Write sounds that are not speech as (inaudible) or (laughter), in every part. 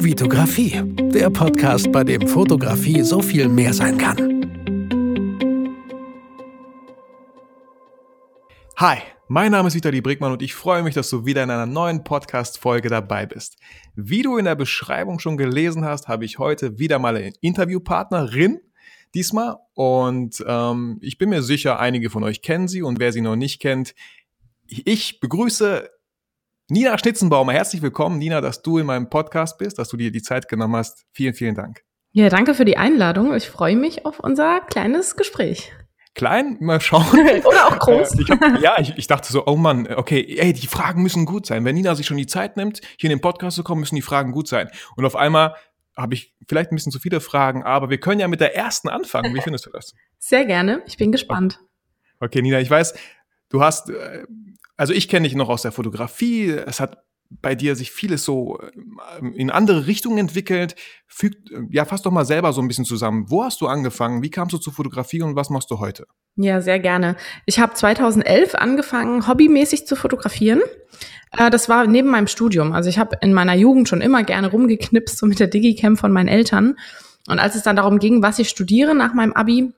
Vitografie, der Podcast, bei dem Fotografie so viel mehr sein kann. Hi, mein Name ist Vitali Brickmann und ich freue mich, dass du wieder in einer neuen Podcast-Folge dabei bist. Wie du in der Beschreibung schon gelesen hast, habe ich heute wieder mal eine Interviewpartnerin diesmal und ähm, ich bin mir sicher, einige von euch kennen sie und wer sie noch nicht kennt, ich begrüße Nina Schnitzenbaumer, herzlich willkommen, Nina, dass du in meinem Podcast bist, dass du dir die Zeit genommen hast. Vielen, vielen Dank. Ja, danke für die Einladung. Ich freue mich auf unser kleines Gespräch. Klein, mal schauen. (laughs) Oder auch groß. ich hab, ja, ich, ich dachte so, oh Mann, okay, ey, die Fragen müssen gut sein. Wenn Nina sich schon die Zeit nimmt, hier in den Podcast zu kommen, müssen die Fragen gut sein. Und auf einmal habe ich vielleicht ein bisschen zu viele Fragen, aber wir können ja mit der ersten anfangen. Wie findest du das? Sehr gerne. Ich bin gespannt. Okay, Nina, ich weiß, du hast äh, also ich kenne dich noch aus der Fotografie. Es hat bei dir sich vieles so ähm, in andere Richtungen entwickelt. Füg, ja, fass doch mal selber so ein bisschen zusammen. Wo hast du angefangen? Wie kamst du zur Fotografie und was machst du heute? Ja, sehr gerne. Ich habe 2011 angefangen, hobbymäßig zu fotografieren. Äh, das war neben meinem Studium. Also ich habe in meiner Jugend schon immer gerne rumgeknipst, so mit der Digicam von meinen Eltern. Und als es dann darum ging, was ich studiere nach meinem Abi,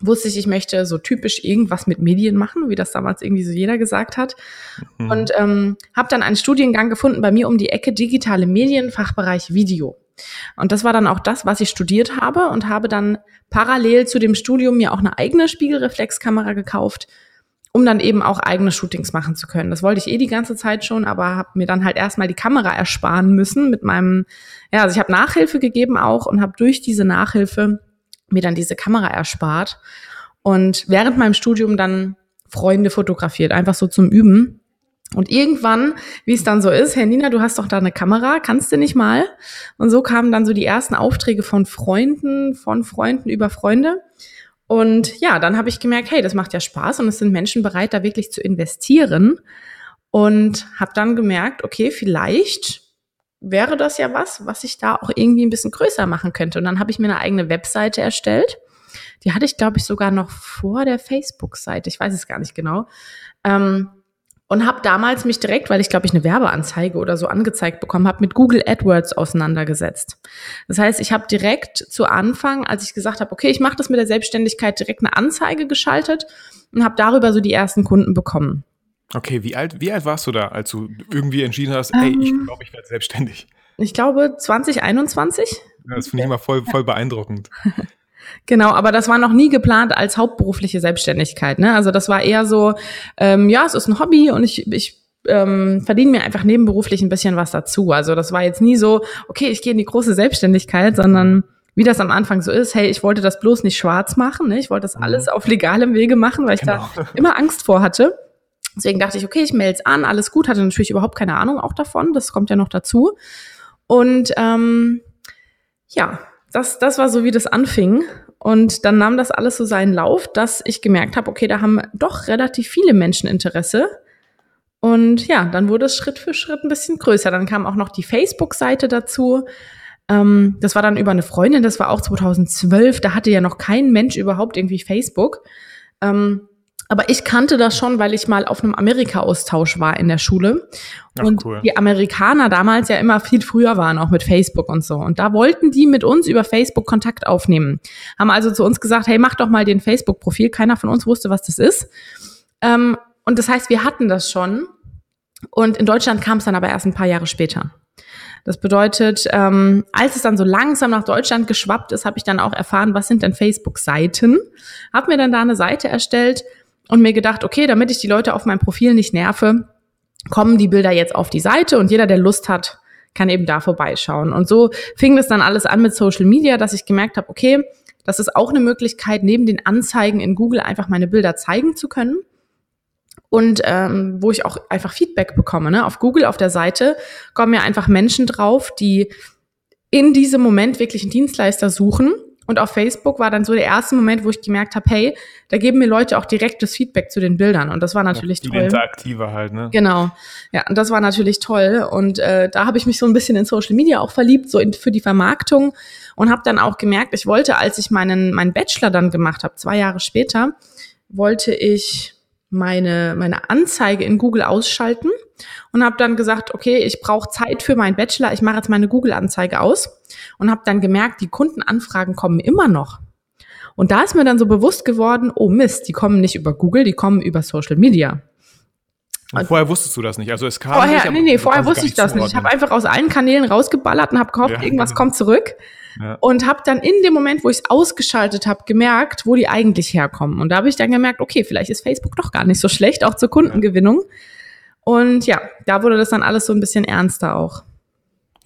wusste ich, ich möchte so typisch irgendwas mit Medien machen, wie das damals irgendwie so jeder gesagt hat. Mhm. Und ähm, habe dann einen Studiengang gefunden bei mir um die Ecke digitale Medien, Fachbereich Video. Und das war dann auch das, was ich studiert habe und habe dann parallel zu dem Studium mir auch eine eigene Spiegelreflexkamera gekauft, um dann eben auch eigene Shootings machen zu können. Das wollte ich eh die ganze Zeit schon, aber habe mir dann halt erstmal die Kamera ersparen müssen mit meinem, ja, also ich habe Nachhilfe gegeben auch und habe durch diese Nachhilfe mir dann diese Kamera erspart und während meinem Studium dann Freunde fotografiert, einfach so zum Üben. Und irgendwann, wie es dann so ist, Herr Nina, du hast doch da eine Kamera, kannst du nicht mal? Und so kamen dann so die ersten Aufträge von Freunden, von Freunden über Freunde. Und ja, dann habe ich gemerkt, hey, das macht ja Spaß und es sind Menschen bereit, da wirklich zu investieren. Und habe dann gemerkt, okay, vielleicht wäre das ja was, was ich da auch irgendwie ein bisschen größer machen könnte. Und dann habe ich mir eine eigene Webseite erstellt. Die hatte ich, glaube ich, sogar noch vor der Facebook-Seite. Ich weiß es gar nicht genau. Ähm, und habe damals mich direkt, weil ich glaube ich eine Werbeanzeige oder so angezeigt bekommen habe, mit Google AdWords auseinandergesetzt. Das heißt, ich habe direkt zu Anfang, als ich gesagt habe, okay, ich mache das mit der Selbstständigkeit, direkt eine Anzeige geschaltet und habe darüber so die ersten Kunden bekommen. Okay, wie alt, wie alt warst du da, als du irgendwie entschieden hast, ey, ich ähm. glaube, ich werde selbstständig? Ich glaube 2021. Ja, das finde ich immer voll, voll beeindruckend. (laughs) Genau, aber das war noch nie geplant als hauptberufliche Selbstständigkeit. Ne? Also das war eher so, ähm, ja, es ist ein Hobby und ich, ich ähm, verdiene mir einfach nebenberuflich ein bisschen was dazu. Also das war jetzt nie so, okay, ich gehe in die große Selbstständigkeit, sondern wie das am Anfang so ist, hey, ich wollte das bloß nicht schwarz machen, ne? ich wollte das mhm. alles auf legalem Wege machen, weil ich genau. da (laughs) immer Angst vor hatte. Deswegen dachte ich, okay, ich melde es an, alles gut, hatte natürlich überhaupt keine Ahnung auch davon, das kommt ja noch dazu. Und ähm, ja, das, das war so, wie das anfing. Und dann nahm das alles so seinen Lauf, dass ich gemerkt habe, okay, da haben doch relativ viele Menschen Interesse. Und ja, dann wurde es Schritt für Schritt ein bisschen größer. Dann kam auch noch die Facebook-Seite dazu. Ähm, das war dann über eine Freundin, das war auch 2012. Da hatte ja noch kein Mensch überhaupt irgendwie Facebook. Ähm, aber ich kannte das schon, weil ich mal auf einem Amerika-Austausch war in der Schule. Ach, und cool. die Amerikaner damals ja immer viel früher waren, auch mit Facebook und so. Und da wollten die mit uns über Facebook Kontakt aufnehmen. Haben also zu uns gesagt, hey, mach doch mal den Facebook-Profil. Keiner von uns wusste, was das ist. Ähm, und das heißt, wir hatten das schon. Und in Deutschland kam es dann aber erst ein paar Jahre später. Das bedeutet, ähm, als es dann so langsam nach Deutschland geschwappt ist, habe ich dann auch erfahren, was sind denn Facebook-Seiten. Habe mir dann da eine Seite erstellt, und mir gedacht, okay, damit ich die Leute auf meinem Profil nicht nerve, kommen die Bilder jetzt auf die Seite und jeder, der Lust hat, kann eben da vorbeischauen. Und so fing das dann alles an mit Social Media, dass ich gemerkt habe, okay, das ist auch eine Möglichkeit, neben den Anzeigen in Google einfach meine Bilder zeigen zu können. Und ähm, wo ich auch einfach Feedback bekomme. Ne? Auf Google, auf der Seite, kommen ja einfach Menschen drauf, die in diesem Moment wirklich einen Dienstleister suchen und auf Facebook war dann so der erste Moment, wo ich gemerkt habe, hey, da geben mir Leute auch direktes Feedback zu den Bildern. Und das war natürlich ja, toll. Interaktive halt, ne? Genau. Ja, und das war natürlich toll. Und äh, da habe ich mich so ein bisschen in Social Media auch verliebt, so in, für die Vermarktung. Und habe dann auch gemerkt, ich wollte, als ich meinen, meinen Bachelor dann gemacht habe, zwei Jahre später, wollte ich meine, meine Anzeige in Google ausschalten und habe dann gesagt, okay, ich brauche Zeit für meinen Bachelor, ich mache jetzt meine Google-Anzeige aus und habe dann gemerkt, die Kundenanfragen kommen immer noch. Und da ist mir dann so bewusst geworden, oh Mist, die kommen nicht über Google, die kommen über Social Media. Und vorher wusstest du das nicht. Also es kam vorher, nicht, nee, nee, vorher wusste ich das nicht. Ich habe einfach aus allen Kanälen rausgeballert und habe gehofft, ja, irgendwas genau. kommt zurück. Ja. Und habe dann in dem Moment, wo ich es ausgeschaltet habe, gemerkt, wo die eigentlich herkommen. Und da habe ich dann gemerkt, okay, vielleicht ist Facebook doch gar nicht so schlecht, auch zur Kundengewinnung. Und ja, da wurde das dann alles so ein bisschen ernster auch.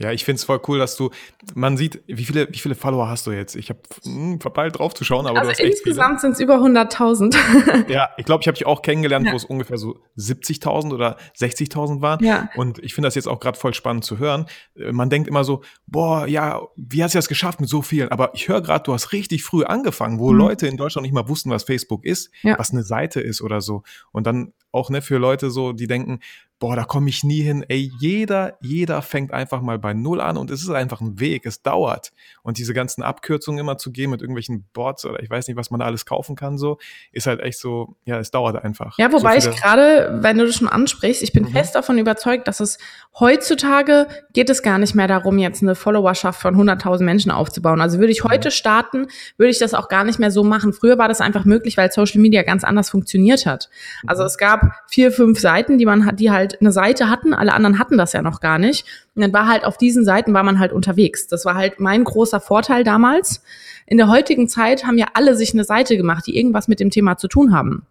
Ja, ich find's voll cool, dass du, man sieht, wie viele, wie viele Follower hast du jetzt? Ich habe hm, verpeilt drauf zu schauen, aber also du hast insgesamt sind es über 100.000. (laughs) ja, ich glaube, ich habe dich auch kennengelernt, ja. wo es ungefähr so 70.000 oder 60.000 waren. Ja. Und ich finde das jetzt auch gerade voll spannend zu hören. Äh, man denkt immer so, boah, ja, wie hast du das geschafft mit so vielen? Aber ich höre gerade, du hast richtig früh angefangen, wo mhm. Leute in Deutschland nicht mal wussten, was Facebook ist, ja. was eine Seite ist oder so. Und dann auch ne, für Leute so, die denken, boah, da komme ich nie hin. Ey, jeder, jeder fängt einfach mal bei Null an und es ist einfach ein Weg, es dauert. Und diese ganzen Abkürzungen immer zu gehen mit irgendwelchen Bots oder ich weiß nicht, was man da alles kaufen kann, so, ist halt echt so, ja, es dauert einfach. Ja, wobei so ich gerade, wenn du das schon ansprichst, ich bin mhm. fest davon überzeugt, dass es heutzutage geht es gar nicht mehr darum, jetzt eine Followerschaft von 100.000 Menschen aufzubauen. Also würde ich heute mhm. starten, würde ich das auch gar nicht mehr so machen. Früher war das einfach möglich, weil Social Media ganz anders funktioniert hat. Also mhm. es gab vier, fünf Seiten, die man hat, die halt halt eine Seite hatten, alle anderen hatten das ja noch gar nicht. Und dann war halt auf diesen Seiten war man halt unterwegs. Das war halt mein großer Vorteil damals. In der heutigen Zeit haben ja alle sich eine Seite gemacht, die irgendwas mit dem Thema zu tun haben.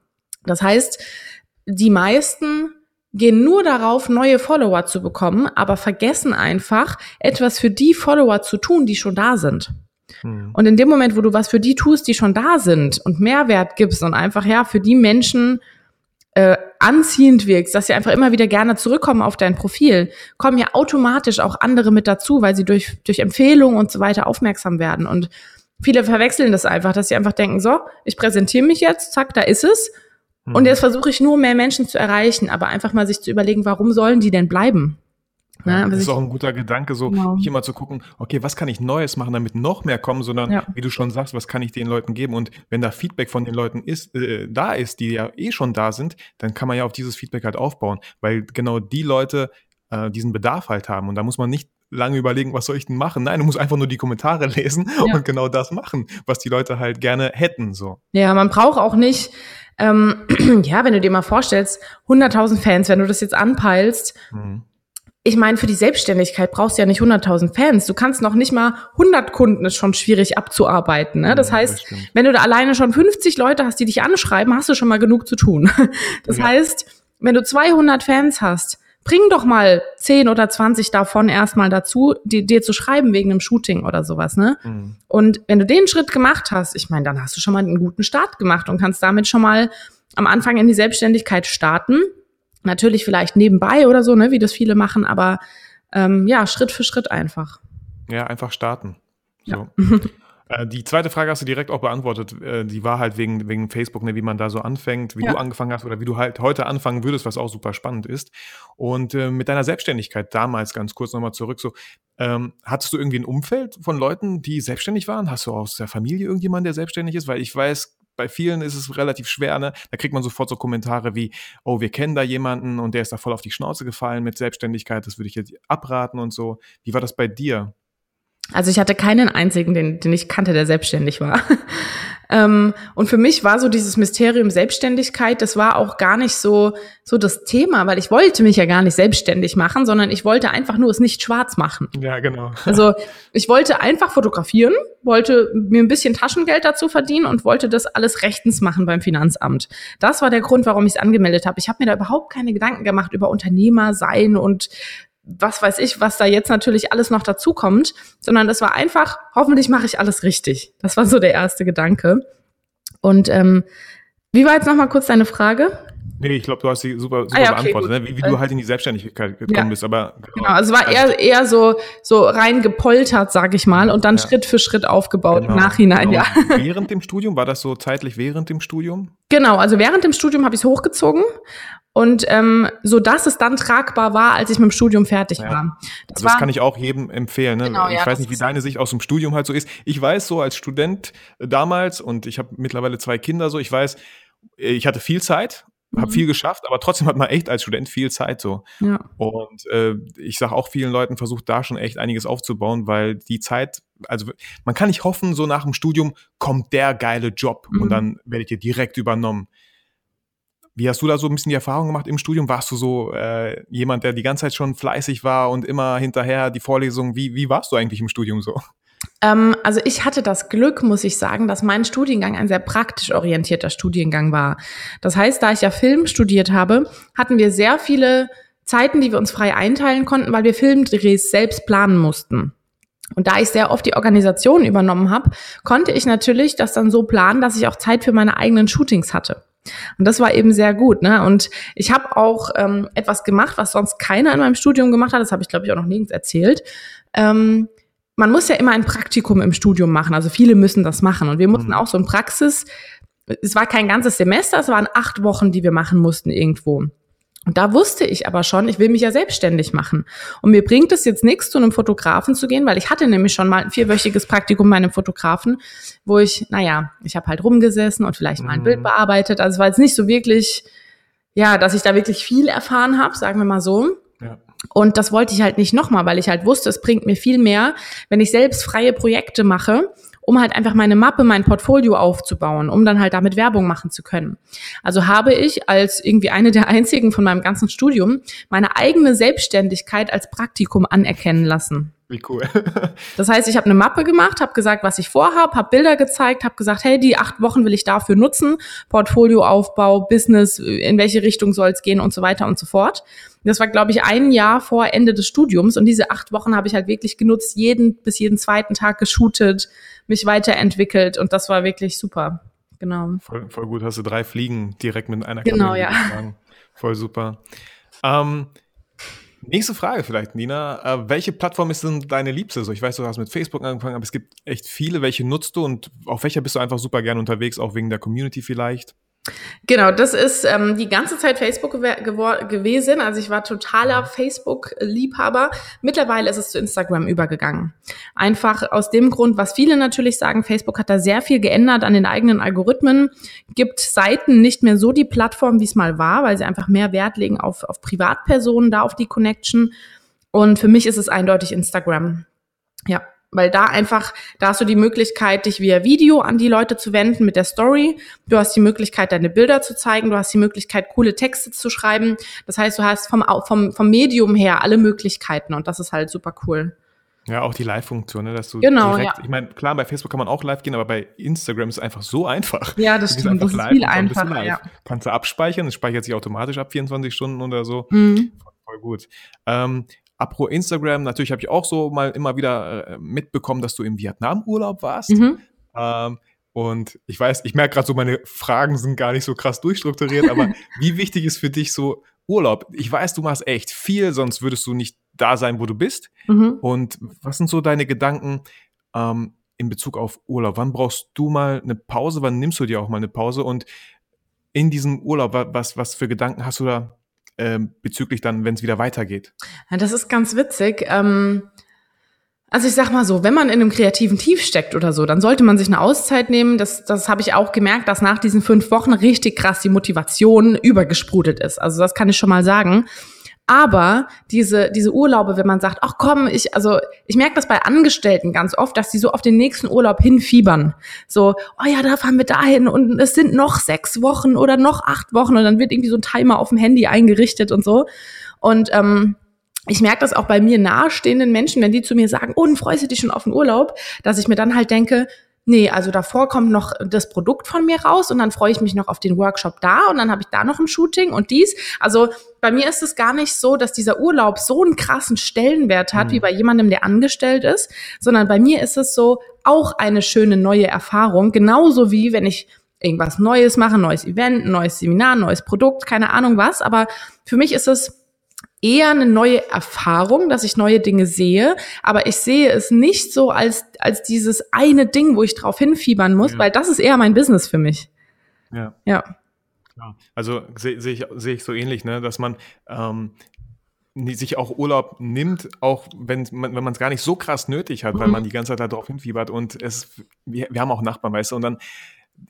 Das heißt, die meisten gehen nur darauf, neue Follower zu bekommen, aber vergessen einfach, etwas für die Follower zu tun, die schon da sind. Hm. Und in dem Moment, wo du was für die tust, die schon da sind und Mehrwert gibst und einfach ja für die Menschen äh, anziehend wirkst, dass sie einfach immer wieder gerne zurückkommen auf dein Profil, kommen ja automatisch auch andere mit dazu, weil sie durch, durch Empfehlungen und so weiter aufmerksam werden. Und viele verwechseln das einfach, dass sie einfach denken, so, ich präsentiere mich jetzt, zack, da ist es. Und mhm. jetzt versuche ich nur mehr Menschen zu erreichen, aber einfach mal sich zu überlegen, warum sollen die denn bleiben? Ja, das ist auch ein guter Gedanke, so genau. nicht immer zu gucken, okay, was kann ich Neues machen, damit noch mehr kommen, sondern ja. wie du schon sagst, was kann ich den Leuten geben? Und wenn da Feedback von den Leuten ist, äh, da ist, die ja eh schon da sind, dann kann man ja auf dieses Feedback halt aufbauen, weil genau die Leute äh, diesen Bedarf halt haben. Und da muss man nicht lange überlegen, was soll ich denn machen? Nein, du musst einfach nur die Kommentare (laughs) lesen ja. und genau das machen, was die Leute halt gerne hätten. So. Ja, man braucht auch nicht, ähm, (clears throat) ja, wenn du dir mal vorstellst, 100.000 Fans, wenn du das jetzt anpeilst, mhm ich meine, für die Selbstständigkeit brauchst du ja nicht 100.000 Fans. Du kannst noch nicht mal 100 Kunden, ist schon schwierig abzuarbeiten. Ne? Das ja, heißt, das wenn du da alleine schon 50 Leute hast, die dich anschreiben, hast du schon mal genug zu tun. (laughs) Das ja. heißt, wenn du 200 Fans hast, bring doch mal 10 oder 20 davon erstmal dazu, die, dir zu schreiben wegen einem Shooting oder sowas. Ne? Mhm. Und wenn du den Schritt gemacht hast, ich meine, dann hast du schon mal einen guten Start gemacht und kannst damit schon mal am Anfang in die Selbstständigkeit starten Natürlich vielleicht nebenbei oder so, ne, wie das viele machen, aber ähm, ja, Schritt für Schritt einfach. Ja, einfach starten. So. Ja. (laughs) Äh, die zweite Frage hast du direkt auch beantwortet. Äh, die war halt wegen, wegen Facebook, ne, wie man da so anfängt, wie ja. du angefangen hast oder wie du halt heute anfangen würdest, was auch super spannend ist. Und äh, mit deiner Selbstständigkeit damals, ganz kurz nochmal zurück, so, ähm, hattest du irgendwie ein Umfeld von Leuten, die selbstständig waren? Hast du aus der Familie irgendjemanden, der selbstständig ist? Weil ich weiß, bei vielen ist es relativ schwer, ne? Da kriegt man sofort so Kommentare wie, oh, wir kennen da jemanden und der ist da voll auf die Schnauze gefallen mit Selbstständigkeit, das würde ich jetzt abraten und so. Wie war das bei dir? Also ich hatte keinen einzigen, den, den ich kannte, der selbstständig war. (laughs) Ähm, und für mich war so dieses Mysterium Selbstständigkeit, das war auch gar nicht so, so das Thema, weil ich wollte mich ja gar nicht selbstständig machen, sondern ich wollte einfach nur es nicht schwarz machen. Ja, genau. Also ich wollte einfach fotografieren, wollte mir ein bisschen Taschengeld dazu verdienen und wollte das alles rechtens machen beim Finanzamt. Das war der Grund, warum ich es angemeldet habe. Ich habe mir da überhaupt keine Gedanken gemacht über Unternehmer sein und was weiß ich, was da jetzt natürlich alles noch dazu kommt, sondern das war einfach, hoffentlich mache ich alles richtig. Das war so der erste Gedanke. Und ähm, wie war jetzt noch mal kurz deine Frage? Nee, ich glaube, du hast sie super, super ah, ja, okay, beantwortet, ne? wie, wie, du halt in die Selbstständigkeit gekommen ja. bist. Aber genau, genau also es war eher, eher so, so rein gepoltert, sag ich mal, und dann ja. Schritt für Schritt aufgebaut genau, im Nachhinein, genau. ja. (laughs) Während dem Studium, war das so zeitlich während dem Studium? Genau, also während dem Studium habe ich es hochgezogen und ähm, so dass es dann tragbar war, als ich mit dem Studium fertig ja. war. Das, also das war, kann ich auch jedem empfehlen. Ne? Genau, ich ja, weiß nicht, wie deine Sicht aus dem Studium halt so ist. Ich weiß so als Student damals und ich habe mittlerweile zwei Kinder so, ich weiß, ich hatte viel Zeit Mhm. viel geschafft, aber trotzdem hat man echt als Student viel Zeit so. Ja. Und äh, ich sage auch vielen Leuten, versucht da schon echt einiges aufzubauen, weil die Zeit, also man kann nicht hoffen, so nach dem Studium kommt der geile Job Mhm. und dann werdet ihr direkt übernommen. Wie hast du da so ein bisschen die Erfahrung gemacht im Studium? Warst du so äh, jemand, der die ganze Zeit schon fleißig war und immer hinterher die Vorlesungen? Wie, wie warst du eigentlich im Studium so? Ähm, also ich hatte das Glück, muss ich sagen, dass mein Studiengang ein sehr praktisch orientierter Studiengang war. Das heißt, da ich ja Film studiert habe, hatten wir sehr viele Zeiten, die wir uns frei einteilen konnten, weil wir Filmdrehs selbst planen mussten. Und da ich sehr oft die Organisation übernommen habe, konnte ich natürlich das dann so planen, dass ich auch Zeit für meine eigenen Shootings hatte. Und das war eben sehr gut. Ne? Und ich habe auch ähm, etwas gemacht, was sonst keiner in meinem Studium gemacht hat. Das habe ich, glaube ich, auch noch nirgends erzählt. Ähm, man muss ja immer ein Praktikum im Studium machen. Also viele müssen das machen. Und wir mussten Mhm. auch so ein Praxis, es war kein ganzes Semester, es waren acht Wochen, die wir machen mussten irgendwo. Und da wusste ich aber schon, ich will mich ja selbstständig machen. Und mir bringt es jetzt nichts, zu einem Fotografen zu gehen, weil ich hatte nämlich schon mal ein vierwöchiges Praktikum bei einem Fotografen, wo ich, naja, ich habe halt rumgesessen und vielleicht mal ein Mhm. Bild bearbeitet. Also es war jetzt nicht so wirklich, ja, dass ich da wirklich viel erfahren habe, sagen wir mal so. Und das wollte ich halt nicht nochmal, weil ich halt wusste, es bringt mir viel mehr, wenn ich selbst freie Projekte mache, um halt einfach meine Mappe, mein Portfolio aufzubauen, um dann halt damit Werbung machen zu können. Also habe ich als irgendwie eine der (laughs) einzigen von meinem ganzen Studium meine eigene Selbstständigkeit als Praktikum anerkennen lassen. Wie cool. Das heißt, ich habe eine Mappe gemacht, habe gesagt, was ich vorhabe, habe Bilder gezeigt, habe gesagt, hey, die acht Wochen will ich dafür nutzen, Portfolioaufbau, Business, in welche Richtung soll es gehen und so weiter und so fort. Das war, glaube ich, ein Jahr vor Ende des Studiums und diese acht Wochen habe ich halt wirklich genutzt, jeden bis jeden zweiten Tag geshootet, mich weiterentwickelt und das war wirklich super. Genau. Voll, voll gut, hast du drei Fliegen direkt mit einer Genau, Kamera ja. geschlagen. Voll super. Ähm, nächste Frage vielleicht, Nina. Äh, welche Plattform ist denn deine Liebste? So, ich weiß, du hast mit Facebook angefangen, aber es gibt echt viele. Welche nutzt du und auf welcher bist du einfach super gern unterwegs, auch wegen der Community vielleicht? Genau, das ist ähm, die ganze Zeit Facebook gewesen. Also ich war totaler Facebook-Liebhaber. Mittlerweile ist es zu Instagram übergegangen. Einfach aus dem Grund, was viele natürlich sagen, Facebook hat da sehr viel geändert an den eigenen Algorithmen, gibt Seiten nicht mehr so die Plattform, wie es mal war, weil sie einfach mehr Wert legen auf, auf Privatpersonen, da auf die Connection. Und für mich ist es eindeutig Instagram. Ja, weil da einfach, da hast du die Möglichkeit, dich via Video an die Leute zu wenden mit der Story. Du hast die Möglichkeit, deine Bilder zu zeigen. Du hast die Möglichkeit, coole Texte zu schreiben. Das heißt, du hast vom, vom, vom Medium her alle Möglichkeiten und das ist halt super cool. Ja, auch die Live-Funktion, ne, dass du Genau, direkt, ja. ich meine, klar, bei Facebook kann man auch live gehen, aber bei Instagram ist es einfach so einfach. Ja, das (laughs) Du stimmt. einfach Das ist viel einfacher, live. ja. Kannst du abspeichern, es speichert sich automatisch ab 24 Stunden oder so. Mhm. Voll gut. Ähm, apro Instagram, natürlich habe ich auch so mal immer wieder äh, mitbekommen, dass du im Vietnam-Urlaub warst. Mhm. Ähm, und ich weiß, ich merke gerade so, meine Fragen sind gar nicht so krass durchstrukturiert, aber (laughs) wie wichtig ist für dich so Urlaub? Ich weiß, du machst echt viel, sonst würdest du nicht da sein, wo du bist. Mhm. Und was sind so deine Gedanken ähm, in Bezug auf Urlaub? Wann brauchst du mal eine Pause? Wann nimmst du dir auch mal eine Pause? Und in diesem Urlaub, wa- was, was für Gedanken hast du da ähm, bezüglich dann, wenn es wieder weitergeht? Ja, das ist ganz witzig. Ähm, also ich sag mal so, wenn man in einem kreativen Tief steckt oder so, dann sollte man sich eine Auszeit nehmen. Das, das habe ich auch gemerkt, dass nach diesen fünf Wochen richtig krass die Motivation übergesprudelt ist. Also das kann ich schon mal sagen. Aber diese, diese Urlaube, wenn man sagt, ach komm, ich, also ich merke das bei Angestellten ganz oft, dass die so auf den nächsten Urlaub hinfiebern. So, oh ja, da fahren wir dahin und es sind noch sechs Wochen oder noch acht Wochen und dann wird irgendwie so ein Timer auf dem Handy eingerichtet und so. Und ähm, ich merke das auch bei mir nahestehenden Menschen, wenn die zu mir sagen, oh, und freust du dich schon auf den Urlaub, dass ich mir dann halt denke, nee, also davor kommt noch das Produkt von mir raus und dann freue ich mich noch auf den Workshop da und dann habe ich da noch ein Shooting und dies. Also bei mir ist es gar nicht so, dass dieser Urlaub so einen krassen Stellenwert hat, Mhm. wie bei jemandem, der angestellt ist, sondern bei mir ist es so auch eine schöne neue Erfahrung, genauso wie wenn ich irgendwas Neues mache, ein neues Event, ein neues Seminar, ein neues Produkt, keine Ahnung was, aber für mich ist es eher eine neue Erfahrung, dass ich neue Dinge sehe, aber ich sehe es nicht so als, als dieses eine Ding, wo ich drauf hinfiebern muss, Ja. weil das ist eher mein Business für mich. Ja. Ja. Klar. Also sehe seh ich, seh ich so ähnlich, ne? dass man ähm, sich auch Urlaub nimmt, auch wenn man wenn man es gar nicht so krass nötig hat, weil Mhm. man die ganze Zeit darauf hinfiebert und es wir, wir haben auch Nachbarn, weißt du, und dann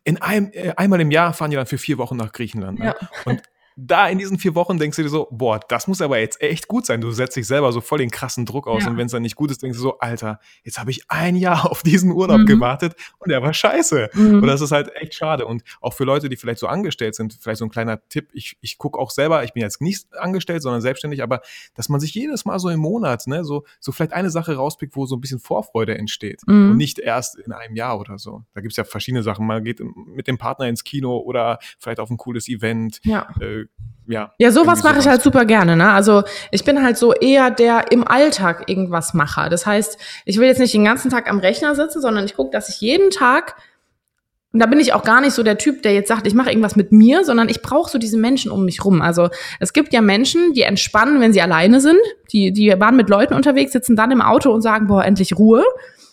in einem, äh, einmal im Jahr fahren die dann für vier Wochen nach Griechenland. Ne? Ja. Und da in diesen vier Wochen denkst du dir so, boah, das muss aber jetzt echt gut sein. Du setzt dich selber so voll den krassen Druck aus. Ja. Und wenn es dann nicht gut ist, denkst du so, Alter, jetzt habe ich ein Jahr (laughs) auf diesen Urlaub mhm. gewartet und der war scheiße. Mhm. Und das ist halt echt schade. Und auch für Leute, die vielleicht so angestellt sind, vielleicht so ein kleiner Tipp. Ich, ich gucke auch selber, ich bin jetzt nicht angestellt, sondern selbstständig, aber dass man sich jedes Mal so im Monat, ne, so, so vielleicht eine Sache rauspickt, wo so ein bisschen Vorfreude entsteht. Mhm. Und nicht erst in einem Jahr oder so. Da gibt's ja verschiedene Sachen. Man geht mit dem Partner ins Kino oder vielleicht auf ein cooles Event. Ja. Äh, ja. Ja, sowas mache ich halt super gerne. Ne? Also ich bin halt so eher der im Alltag irgendwas Macher. Das heißt, ich will jetzt nicht den ganzen Tag am Rechner sitzen, sondern ich gucke, dass ich jeden Tag und da bin ich auch gar nicht so der Typ, der jetzt sagt, ich mache irgendwas mit mir, sondern ich brauche so diese Menschen um mich rum. Also es gibt ja Menschen, die entspannen, wenn sie alleine sind. Die, die waren mit Leuten unterwegs, sitzen dann im Auto und sagen, boah, endlich Ruhe.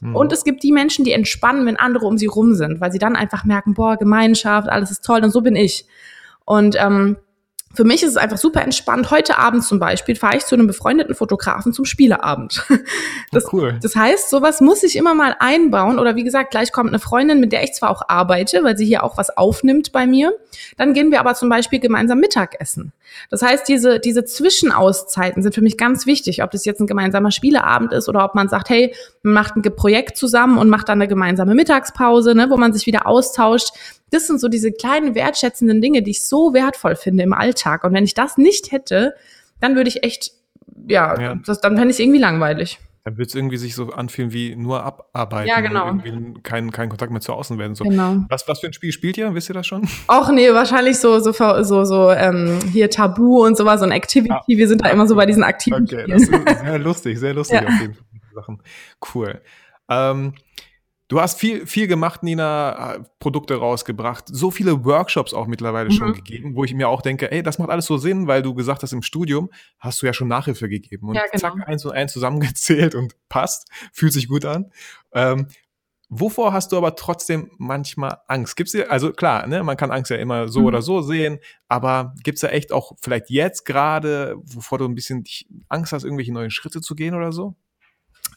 Mhm. Und es gibt die Menschen, die entspannen, wenn andere um sie rum sind, weil sie dann einfach merken, boah, Gemeinschaft, alles ist toll und so bin ich. Und ähm, für mich ist es einfach super entspannt. Heute Abend zum Beispiel fahre ich zu einem befreundeten Fotografen zum Spieleabend. (laughs) Das, cool. das heißt, sowas muss ich immer mal einbauen. Oder wie gesagt, gleich kommt eine Freundin, mit der ich zwar auch arbeite, weil sie hier auch was aufnimmt bei mir. Dann gehen wir aber zum Beispiel gemeinsam Mittagessen. Das heißt, diese, diese Zwischenauszeiten sind für mich ganz wichtig, ob das jetzt ein gemeinsamer Spieleabend ist oder ob man sagt, hey, man macht ein Projekt zusammen und macht dann eine gemeinsame Mittagspause, ne, wo man sich wieder austauscht. Das sind so diese kleinen wertschätzenden Dinge, die ich so wertvoll finde im Alltag. Und wenn ich das nicht hätte, dann würde ich echt, ja, ja. Das, dann fände ich es irgendwie langweilig. Dann wird es irgendwie sich so anfühlen wie nur abarbeiten. Ja, genau. Und irgendwie kein, kein Kontakt mehr zu außen werden. So. Genau. Was, was für ein Spiel spielt ihr? Wisst ihr das schon? Och nee, wahrscheinlich so, so, so, so ähm, hier Tabu und sowas, so ein Activity. Ah. Wir sind da immer so bei diesen aktiven Okay, das ist sehr lustig, sehr lustig (laughs) ja. auf jeden Fall. Sachen. Cool. Ähm, Du hast viel, viel gemacht, Nina, äh, Produkte rausgebracht, so viele Workshops auch mittlerweile mhm. schon gegeben, wo ich mir auch denke, ey, das macht alles so Sinn, weil du gesagt hast, im Studium hast du ja schon Nachhilfe gegeben und ja, genau. zack, eins und eins zusammengezählt und passt, fühlt sich gut an. Ähm, wovor hast du aber trotzdem manchmal Angst? Gibt's dir, also klar, ne, man kann Angst ja immer so mhm. oder so sehen, aber gibt's da echt auch vielleicht jetzt gerade, wovor du ein bisschen Angst hast, irgendwelche neuen Schritte zu gehen oder so?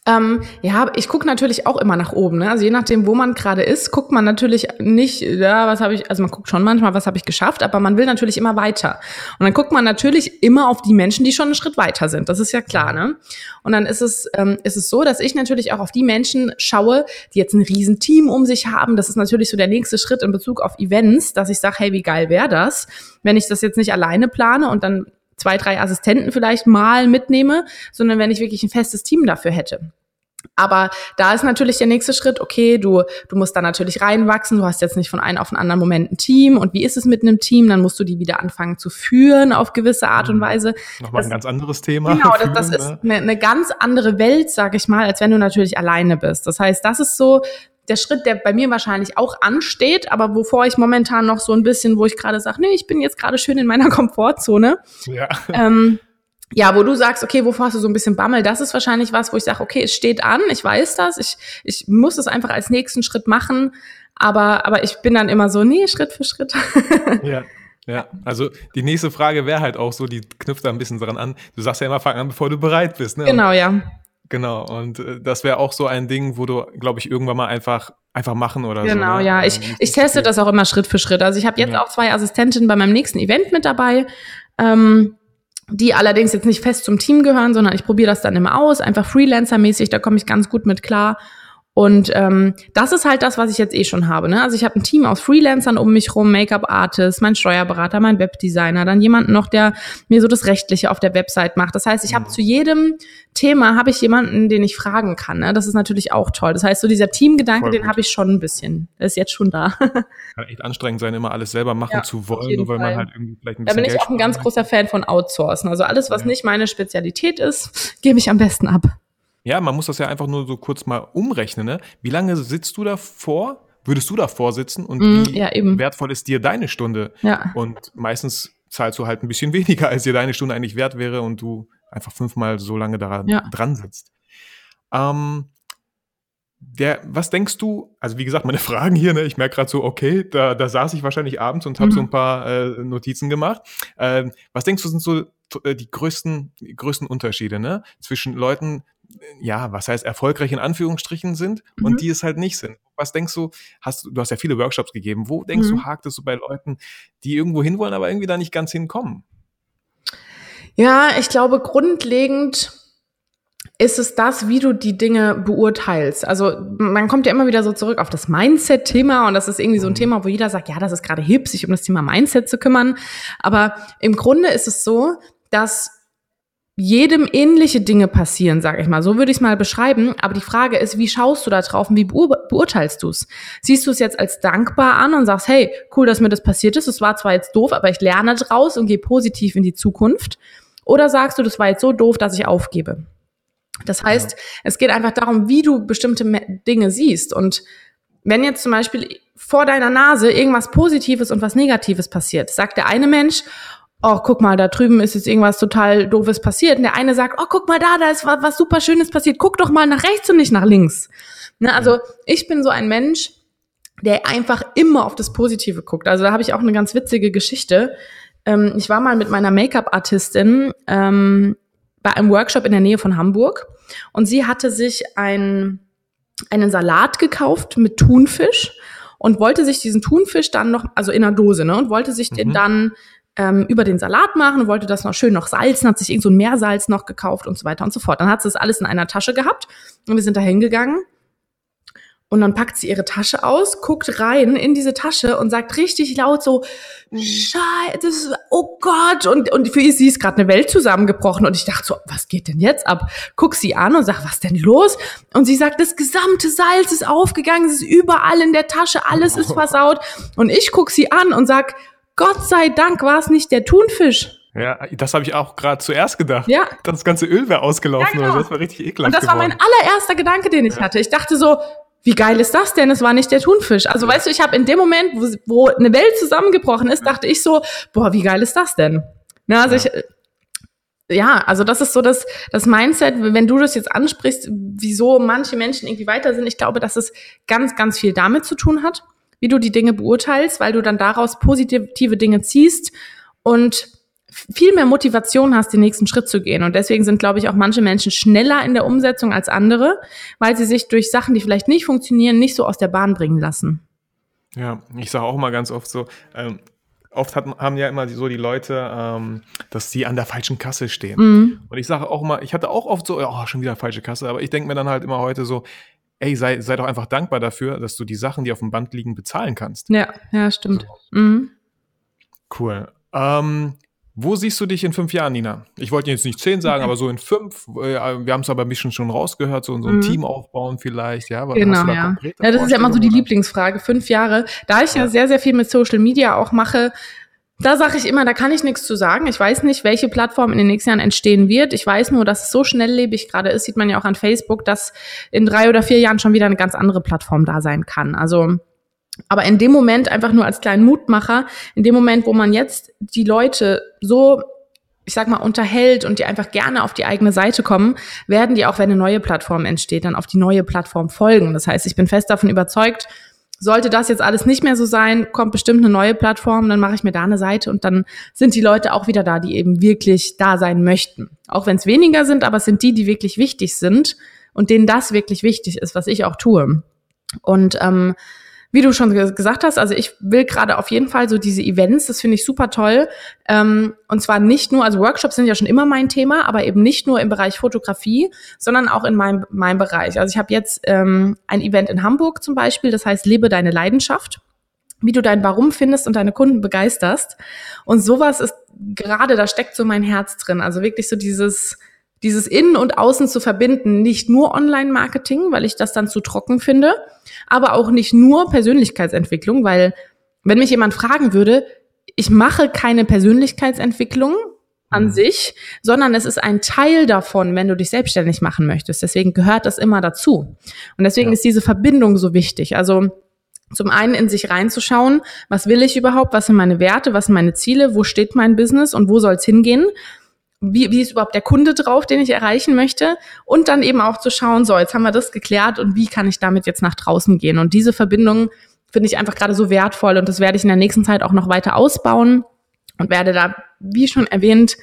Ähm, ja, ich gucke natürlich auch immer nach oben. Ne? Also je nachdem, wo man gerade ist, guckt man natürlich nicht, ja, was habe ich, also man guckt schon manchmal, was habe ich geschafft, aber man will natürlich immer weiter. Und dann guckt man natürlich immer auf die Menschen, die schon einen Schritt weiter sind. Das ist ja klar, ne? Und dann ist es, ähm, ist es so, dass ich natürlich auch auf die Menschen schaue, die jetzt ein Riesenteam um sich haben. Das ist natürlich so der nächste Schritt in Bezug auf Events, dass ich sage, hey, wie geil wäre das, wenn ich das jetzt nicht alleine plane und dann zwei, drei Assistenten vielleicht mal mitnehme, sondern wenn ich wirklich ein festes Team dafür hätte. Aber da ist natürlich der nächste Schritt, okay, du, du musst da natürlich reinwachsen, du hast jetzt nicht von einem auf den anderen Moment ein Team und wie ist es mit einem Team, dann musst du die wieder anfangen zu führen auf gewisse Art und mhm. Weise. Nochmal ein ganz anderes Thema. Genau, das, das ne? ist eine, eine ganz andere Welt, sag ich mal, als wenn du natürlich alleine bist. Das heißt, das ist so der Schritt, der bei mir wahrscheinlich auch ansteht, aber wovor ich momentan noch so ein bisschen, wo ich gerade sage, nee, ich bin jetzt gerade schön in meiner (laughs) Komfortzone. Ja. Ähm, ja, wo du sagst, okay, wovor hast du so ein bisschen Bammel, das ist wahrscheinlich was, wo ich sage, okay, es steht an, ich weiß das, ich, ich muss es einfach als nächsten Schritt machen, aber, aber ich bin dann immer so, nee, Schritt für Schritt. (laughs) Ja. Ja, also die nächste Frage wäre halt auch so, die knüpft da ein bisschen dran an. Du sagst ja immer, fang an, bevor du bereit bist. Ne? Genau, ja. Genau, und äh, das wäre auch so ein Ding, wo du, glaube ich, irgendwann mal einfach einfach machen oder genau, so. Genau, ja. Ich, ähm, ich teste das auch immer Schritt für Schritt. Also ich habe jetzt ja. auch zwei Assistentinnen bei meinem nächsten Event mit dabei. Ähm, die allerdings jetzt nicht fest zum Team gehören, sondern ich probiere das dann immer aus, einfach Freelancer-mäßig, da komme ich ganz gut mit klar. Und ähm, das ist halt das, was ich jetzt eh schon habe. Ne? Also ich habe ein Team aus Freelancern um mich rum, Make-up-Artist, mein Steuerberater, mein Webdesigner, dann jemanden noch, der mir so das Rechtliche auf der Website macht. Das heißt, ich habe mhm. zu jedem Thema habe ich jemanden, den ich fragen kann. Ne? Das ist natürlich auch toll. Das heißt, so dieser Teamgedanke, den habe ich schon ein bisschen. Der ist jetzt schon da. (laughs) Kann echt anstrengend sein, immer alles selber machen ja, zu wollen, nur weil man halt irgendwie vielleicht ein bisschen. Da bin ich Geld auch ein ganz großer Fan von Outsourcen. Also alles, was ja. nicht meine Spezialität ist, gebe ich am besten ab. Ja, man muss das ja einfach nur so kurz mal umrechnen. Ne? Wie lange sitzt du davor? Würdest du davor sitzen und mm, wie ja, wertvoll ist dir deine Stunde? Ja. Und meistens zahlst du halt ein bisschen (laughs) weniger, als dir deine Stunde eigentlich wert wäre und du einfach fünfmal so lange daran ja. dran sitzt. Ähm, der, was denkst du, also wie gesagt, meine (laughs) Fragen hier, ne, ich merke gerade so, okay, da, da saß ich wahrscheinlich abends und habe mhm. so ein paar äh, Notizen gemacht. Ähm, was denkst du, sind so äh, die größten, die größten Unterschiede ne, zwischen Leuten, ja, was heißt erfolgreich in Anführungsstrichen sind Mhm. und die es halt nicht sind. Was denkst du, hast du, du hast ja viele Workshops gegeben, wo denkst Mhm. du, hakt es so bei Leuten, die irgendwo hinwollen, aber irgendwie da nicht ganz hinkommen? Ja, ich glaube, grundlegend ist es das, wie du die Dinge beurteilst. Also man kommt ja immer wieder so zurück auf das Mindset-Thema und das ist irgendwie so ein Mhm. Thema, wo jeder sagt, ja, das ist gerade hip, sich um das Thema Mindset zu kümmern. Aber im Grunde ist es so, dass jedem ähnliche Dinge passieren, sage ich mal. So würde ich es mal beschreiben. Aber die Frage ist, wie schaust du da drauf und wie beur beurteilst du es? Siehst du es jetzt als dankbar an und sagst, hey, cool, dass mir das passiert ist. Es war zwar jetzt doof, aber ich lerne draus und gehe positiv in die Zukunft. Oder sagst du, das war jetzt so doof, dass ich aufgebe? Das heißt, es geht einfach darum, wie du bestimmte Dinge siehst. Und wenn jetzt zum Beispiel vor deiner Nase irgendwas Positives und was Negatives passiert, sagt der eine Mensch, oh, guck mal, da drüben ist jetzt irgendwas total Doofes passiert. Und der eine sagt, oh, guck mal da, da ist was, was super Schönes passiert. Guck doch mal nach rechts und nicht nach links. Ne, also ich bin so ein Mensch, der einfach immer auf das Positive guckt. Also da habe ich auch eine ganz witzige Geschichte. Ähm, ich war mal mit meiner Make-up-Artistin ähm, bei einem Workshop in der Nähe von Hamburg und sie hatte sich ein, einen Salat gekauft mit Thunfisch und wollte sich diesen Thunfisch dann noch, also in einer Dose, ne, und wollte sich den Mhm. dann ähm, über den Salat machen und wollte das noch schön noch salzen, hat sich irgend so ein Meersalz noch gekauft und so weiter und so fort. Dann hat sie das alles in einer Tasche gehabt und wir sind da hingegangen und dann packt sie ihre Tasche aus, guckt rein in diese Tasche und sagt richtig laut so, Scheiße, das ist- oh Gott. Und, und für sie ist gerade eine Welt zusammengebrochen. Und ich dachte so, was geht denn jetzt ab? Guck sie an und sag, was denn los? Und sie sagt, das gesamte Salz ist aufgegangen, es ist überall in der Tasche, alles ist (laughs) versaut. Und ich guck sie an und sag, Gott sei Dank war es nicht der Thunfisch. Ja, das habe ich auch gerade zuerst gedacht. Ja. Das ganze Öl wäre ausgelaufen Ja, genau. oder so. Das war richtig ekelhaft Und das war geworden. mein allererster Gedanke, den ich hatte. Ich dachte so, wie geil ist das denn? Es war nicht der Thunfisch. Also weißt du, ich habe in dem Moment, wo, wo eine Welt zusammengebrochen ist, dachte ich so, boah, wie geil ist das denn? Na, also Ja. ich, äh, ja, also das ist so das, das Mindset, wenn du das jetzt ansprichst, wieso manche Menschen irgendwie weiter sind. Ich glaube, dass es ganz, ganz viel damit zu tun hat, wie du die Dinge beurteilst, weil du dann daraus positive Dinge ziehst und viel mehr Motivation hast, den nächsten Schritt zu gehen. Und deswegen sind, glaube ich, auch manche Menschen schneller in der Umsetzung als andere, weil sie sich durch Sachen, die vielleicht nicht funktionieren, nicht so aus der Bahn bringen lassen. Ja, ich sage auch mal ganz oft so, ähm, oft hat, haben ja immer so die Leute, ähm, dass sie an der falschen Kasse stehen. Mhm. Und ich sage auch mal, ich hatte auch oft so, oh, schon wieder falsche Kasse, aber ich denke mir dann halt immer heute so, ey, sei, sei doch einfach dankbar dafür, dass du die Sachen, die auf dem Band liegen, bezahlen kannst. Ja, ja, stimmt. Mhm. Cool. Ähm, wo siehst du dich in fünf Jahren, Nina? Ich wollte jetzt nicht zehn sagen, aber so in fünf. Äh, wir haben es aber ein bisschen schon rausgehört, so, so ein Mhm. Team aufbauen vielleicht. Ja, Genau, ja. Ja, das ist ja immer so die? Lieblingsfrage. Fünf Jahre. Da ich ja, Ja. sehr, sehr viel mit Social Media auch mache, da sage ich immer, da kann ich nichts zu sagen. Ich weiß nicht, welche Plattform in den nächsten Jahren entstehen wird. Ich weiß nur, dass es so schnelllebig gerade ist, sieht man ja auch an Facebook, dass in drei oder vier Jahren schon wieder eine ganz andere Plattform da sein kann. Also, aber in dem Moment einfach nur als kleinen Mutmacher, in dem Moment, wo man jetzt die Leute so ich sag mal, unterhält und die einfach gerne auf die eigene Seite kommen, werden die auch, wenn eine neue Plattform entsteht, dann auf die neue Plattform folgen. Das heißt, ich bin fest davon überzeugt, sollte das jetzt alles nicht mehr so sein, kommt bestimmt eine neue Plattform, dann mache ich mir da eine Seite und dann sind die Leute auch wieder da, die eben wirklich da sein möchten. Auch wenn es weniger sind, aber es sind die, die wirklich wichtig sind und denen das wirklich wichtig ist, was ich auch tue. Und ähm, wie du schon ge- gesagt hast, also ich will gerade auf jeden Fall so diese Events, das finde ich super toll. Ähm, und zwar nicht nur, also Workshops sind ja schon immer mein Thema, aber eben nicht nur im Bereich Fotografie, sondern auch in meinem, meinem Bereich. Also ich habe jetzt ähm, ein Event in Hamburg zum Beispiel, das heißt Lebe deine Leidenschaft wie du dein Warum findest und deine Kunden begeisterst. Und sowas ist gerade, da steckt so mein Herz drin. Also wirklich so dieses, dieses Innen und Außen zu verbinden, nicht nur Online-Marketing, weil ich das dann zu trocken finde, aber auch nicht nur Persönlichkeitsentwicklung, weil wenn mich jemand fragen würde, ich mache keine Persönlichkeitsentwicklung an Mhm. sich, sondern es ist ein Teil davon, wenn du dich selbstständig machen möchtest. Deswegen gehört das immer dazu. Und deswegen Ja. ist diese Verbindung so wichtig. Also zum einen in sich reinzuschauen, was will ich überhaupt, was sind meine Werte, was sind meine Ziele, wo steht mein Business und wo soll es hingehen, wie, wie ist überhaupt der Kunde drauf, den ich erreichen möchte und dann eben auch zu schauen, so, jetzt haben wir das geklärt und wie kann ich damit jetzt nach draußen gehen und diese Verbindung finde ich einfach gerade so wertvoll und das werde ich in der nächsten Zeit auch noch weiter ausbauen und werde da, wie schon erwähnt,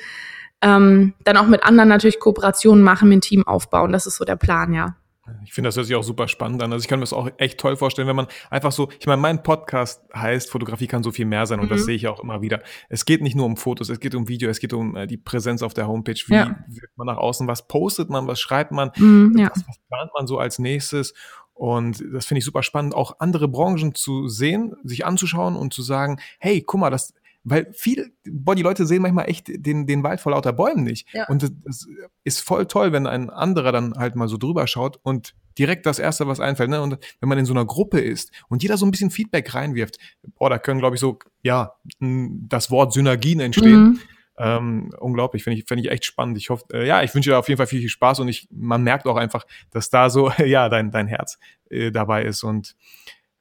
ähm, dann auch mit anderen natürlich Kooperationen machen, mit ein Team aufbauen. Das ist so der Plan, ja. Ich finde, das hört sich auch super spannend an. Also ich kann mir das auch echt toll vorstellen, wenn man einfach so, ich meine, mein Podcast heißt, Fotografie kann so viel mehr sein und mhm. das sehe ich auch immer wieder. Es geht nicht nur um Fotos, es geht um Video, es geht um äh, die Präsenz auf der Homepage. Wie ja. wirkt man nach außen? Was postet man? Was schreibt man? Mhm, ja. was, was plant man so als nächstes? Und das finde ich super spannend, auch andere Branchen zu sehen, sich anzuschauen und zu sagen, hey, guck mal, das, weil viel, boah, die Leute sehen manchmal echt den, den Wald vor lauter Bäumen nicht. Ja. Und das ist voll toll, wenn ein anderer dann halt mal so drüber schaut und direkt das Erste, was einfällt. Ne? Und wenn man in so einer Gruppe ist und jeder so ein bisschen Feedback reinwirft, boah, da können, glaube ich, so, ja, das Wort Synergien entstehen. Mhm. Ähm, unglaublich, finde ich, finde ich echt spannend. Ich hoffe, äh, ja, ich wünsche dir auf jeden Fall viel, viel Spaß und ich, man merkt auch einfach, dass da so, (laughs) ja, dein, dein Herz äh, dabei ist und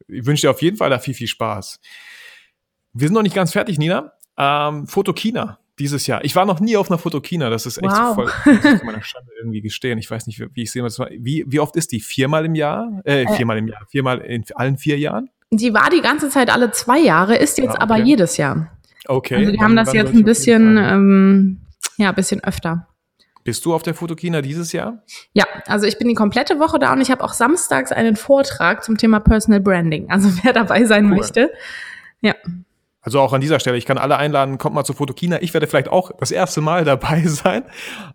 ich wünsche dir auf jeden Fall da viel, viel Spaß. Wir sind noch nicht ganz fertig, Nina. Ähm, Fotokina dieses Jahr. Ich war noch nie auf einer Fotokina. Das ist echt wow. voll (laughs) zu meiner Schande irgendwie gestehen. Ich weiß nicht, wie ich sehe. Wie, wie oft ist die? Viermal im Jahr? Äh, äh, viermal im Jahr. Viermal in allen vier Jahren? Die war die ganze Zeit alle zwei Jahre, ist jetzt ah, okay. aber jedes Jahr. Okay. Also die haben das jetzt ein bisschen, ähm, ja, ein bisschen öfter. Bist du auf der Fotokina dieses Jahr? Ja, also ich bin die komplette Woche da und ich habe auch samstags einen Vortrag zum Thema Personal Branding. Also (laughs) wer dabei sein cool. möchte. Ja. Also auch an dieser Stelle, ich kann alle einladen, kommt mal zur Fotokina. Ich werde vielleicht auch das erste Mal (laughs) dabei sein.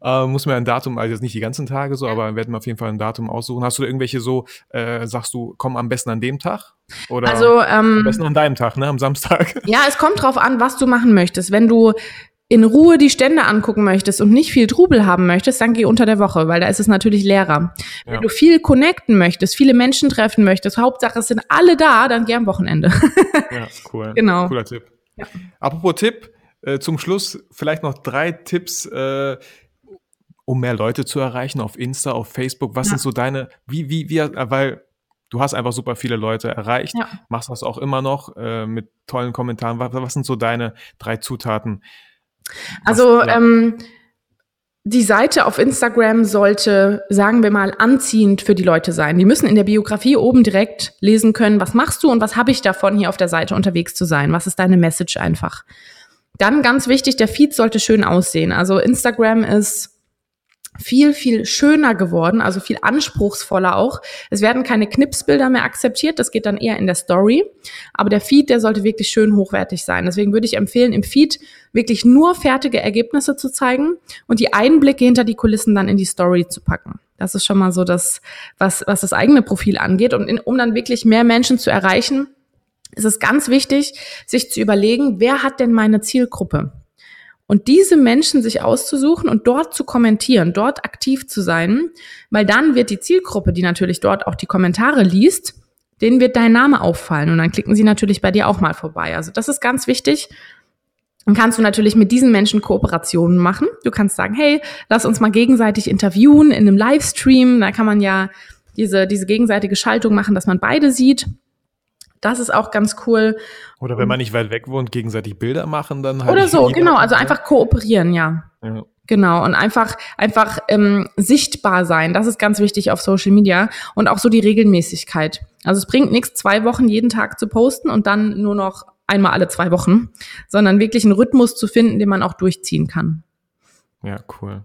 Äh, muss mir ein Datum, also jetzt nicht die ganzen Tage so, aber werden wir auf jeden Fall ein Datum aussuchen. Hast du da irgendwelche so, äh, sagst du, komm am besten an dem Tag? Oder also, ähm, am besten an deinem Tag, ne? Am Samstag. Ja, es kommt drauf an, was du machen möchtest. Wenn du in Ruhe die Stände angucken möchtest und nicht viel Trubel haben möchtest, dann geh unter der Woche, weil da ist es natürlich leerer. Ja. Wenn du viel connecten möchtest, viele Menschen treffen möchtest, Hauptsache es sind alle da, dann geh am Wochenende. (laughs) ja, cool. Genau. Cooler Tipp. Ja. Apropos Tipp, äh, zum Schluss vielleicht noch drei Tipps, äh, um mehr Leute zu erreichen auf Insta, auf Facebook. Was ja. sind so deine, wie, wie, wie, weil du hast einfach super viele Leute erreicht, machst das auch immer noch äh, mit tollen Kommentaren. Was, was sind so deine drei Zutaten? Also ja. ähm, die Seite auf Instagram sollte, sagen wir mal, anziehend für die Leute sein. Die müssen in der Biografie oben direkt lesen können, was machst du und was habe ich davon, hier auf der Seite unterwegs zu sein? Was ist deine Message einfach? Dann ganz wichtig, der Feed sollte schön aussehen. Also Instagram ist viel, viel schöner geworden, also viel anspruchsvoller auch. Es werden keine Knipsbilder mehr akzeptiert, das geht dann eher in der Story. Aber der Feed, der sollte wirklich schön hochwertig sein. Deswegen würde ich empfehlen, im Feed wirklich nur fertige Ergebnisse zu zeigen und die Einblicke hinter die Kulissen dann in die Story zu packen. Das ist schon mal so das, was, was das eigene Profil angeht. Und in, um dann wirklich mehr Menschen zu erreichen, ist es ganz wichtig, sich zu überlegen, wer hat denn meine Zielgruppe? Und diese Menschen sich auszusuchen und dort zu kommentieren, dort aktiv zu sein, weil dann wird die Zielgruppe, die natürlich dort auch die Kommentare liest, denen wird dein Name auffallen und dann klicken sie natürlich bei dir auch mal vorbei. Also das ist ganz wichtig. Dann kannst du natürlich mit diesen Menschen Kooperationen machen. Du kannst sagen, hey, lass uns mal gegenseitig interviewen in einem Livestream. Da kann man ja diese, diese gegenseitige Schaltung machen, dass man beide sieht. Das ist auch ganz cool. Oder wenn man nicht weit weg wohnt, gegenseitig Bilder machen, dann halt. Oder so, genau. Also einfach kooperieren, ja. ja. Genau. Und einfach, einfach ähm, sichtbar sein. Das ist ganz wichtig auf Social Media. Und auch so die Regelmäßigkeit. Also es bringt nichts, zwei Wochen jeden Tag zu posten und dann nur noch einmal alle zwei Wochen, sondern wirklich einen Rhythmus zu finden, den man auch durchziehen kann. Ja, cool.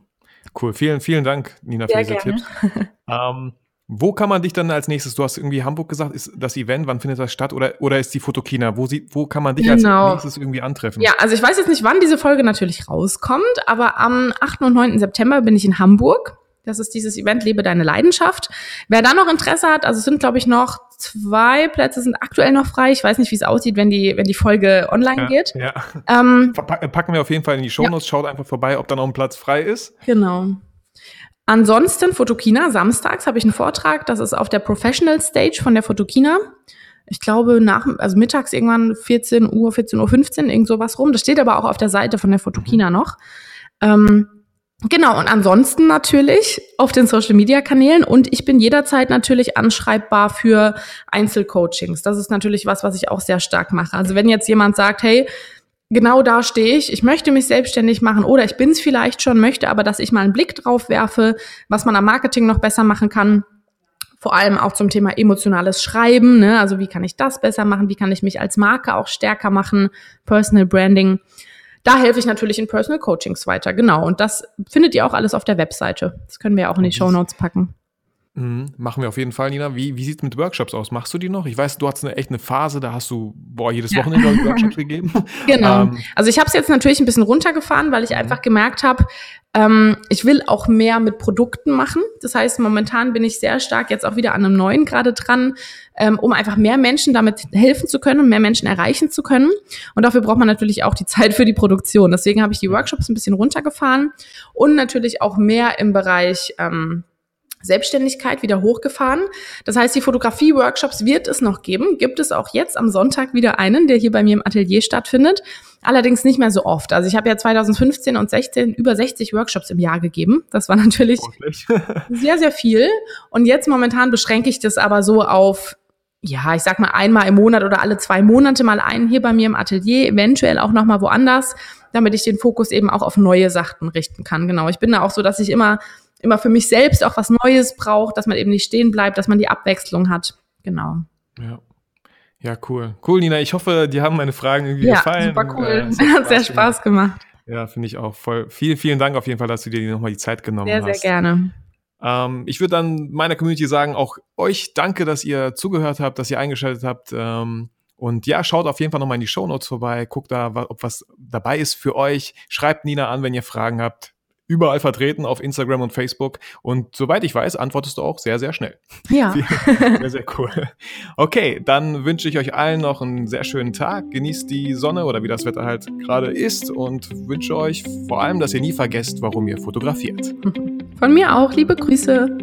Cool. Vielen, vielen Dank, Nina, Sehr für diese gerne. Tipps. ähm, (laughs) wo kann man dich dann als nächstes, du hast irgendwie Hamburg gesagt, ist das Event, wann findet das statt oder, oder ist die Fotokina? Wo, sie, wo kann man dich genau. als nächstes irgendwie antreffen? Ja, also ich weiß jetzt nicht, wann diese Folge natürlich rauskommt, aber am 8. und 9. September bin ich in Hamburg. Das ist dieses Event Lebe deine Leidenschaft. Wer da noch Interesse hat, also es sind glaube ich noch zwei Plätze sind aktuell noch frei. Ich weiß nicht, wie es aussieht, wenn die, wenn die Folge online ja, geht. Ja. Ähm, Packen wir auf jeden Fall in die Shownotes. Ja. Schaut einfach vorbei, ob da noch ein Platz frei ist. Genau. Ansonsten Fotokina, samstags habe ich einen Vortrag, das ist auf der Professional Stage von der Fotokina. Ich glaube, nach, also mittags irgendwann 14 Uhr, 14 Uhr 15, irgend sowas rum. Das steht aber auch auf der Seite von der Fotokina noch. Ähm, genau, und ansonsten natürlich auf den Social Media Kanälen und ich bin jederzeit natürlich anschreibbar für Einzelcoachings. Das ist natürlich was, was ich auch sehr stark mache. Also wenn jetzt jemand sagt, hey, genau da stehe ich, ich möchte mich selbstständig machen oder ich bin es vielleicht schon, möchte aber, dass ich mal einen Blick drauf werfe, was man am Marketing noch besser machen kann. Vor allem auch zum Thema emotionales Schreiben, ne? also wie kann ich das besser machen, wie kann ich mich als Marke auch stärker machen, Personal Branding da helfe ich natürlich in Personal Coachings weiter. Genau. Und das findet ihr auch alles auf der Webseite. Das können wir auch in die Show Notes packen. Mhm, machen wir auf jeden Fall, Nina. Wie, wie sieht es mit Workshops aus? Machst du die noch? Ich weiß, du hattest eine echt eine Phase, da hast du boah, jedes Wochenende ja. Workshops (laughs) gegeben. Genau. Ähm, also ich habe es jetzt natürlich ein bisschen runtergefahren, weil ich mhm. einfach gemerkt habe, ähm, ich will auch mehr mit Produkten machen. Das heißt, momentan bin ich sehr stark jetzt auch wieder an einem neuen gerade dran, ähm, um einfach mehr Menschen damit helfen zu können und mehr Menschen erreichen zu können. Und dafür braucht man natürlich auch die (laughs) Zeit für die Produktion. Deswegen habe ich die Workshops ein bisschen runtergefahren und natürlich auch mehr im Bereich ähm, Selbstständigkeit wieder hochgefahren. Das heißt, die Fotografie-Workshops wird es noch geben. Gibt es auch jetzt am Sonntag wieder einen, der hier bei mir im Atelier stattfindet. Allerdings nicht mehr so oft. Also ich habe ja 2015 und 16 über 60 Workshops im Jahr gegeben. Das war natürlich (laughs) sehr, sehr viel. Und jetzt momentan beschränke ich das aber so auf ja, ich sag mal einmal im Monat oder alle zwei Monate mal einen hier bei mir im Atelier, eventuell auch noch mal woanders, damit ich den Fokus eben auch auf neue Sachen richten kann. Genau, ich bin da auch so, dass ich immer immer für mich selbst auch was Neues braucht, dass man eben nicht stehen bleibt, dass man die Abwechslung hat. Genau. Ja. Ja, cool. Cool, Nina. Ich hoffe, dir haben meine Fragen irgendwie ja, gefallen. Super cool. Äh, hat, (laughs) hat sehr Spaß gemacht. Ja, finde ich auch voll. Vielen, vielen Dank auf jeden Fall, dass du dir nochmal die Zeit genommen sehr, hast. Sehr, sehr gerne. Ähm, ich würde dann meiner Community sagen, auch euch danke, dass ihr zugehört habt, dass ihr eingeschaltet habt. Ähm, und ja, schaut auf jeden Fall nochmal in die Show Notes vorbei, guckt da, ob was dabei ist für euch. Schreibt Nina an, wenn ihr Fragen habt überall vertreten auf Instagram und Facebook. Und soweit ich weiß, antwortest du auch sehr, sehr schnell. Ja. (laughs) Sehr, sehr cool. Okay, dann wünsche ich euch allen noch einen sehr schönen Tag. Genießt die Sonne oder wie das Wetter halt gerade ist und wünsche euch vor allem, dass ihr nie vergesst, warum ihr fotografiert. (laughs) Von mir auch. Liebe Grüße.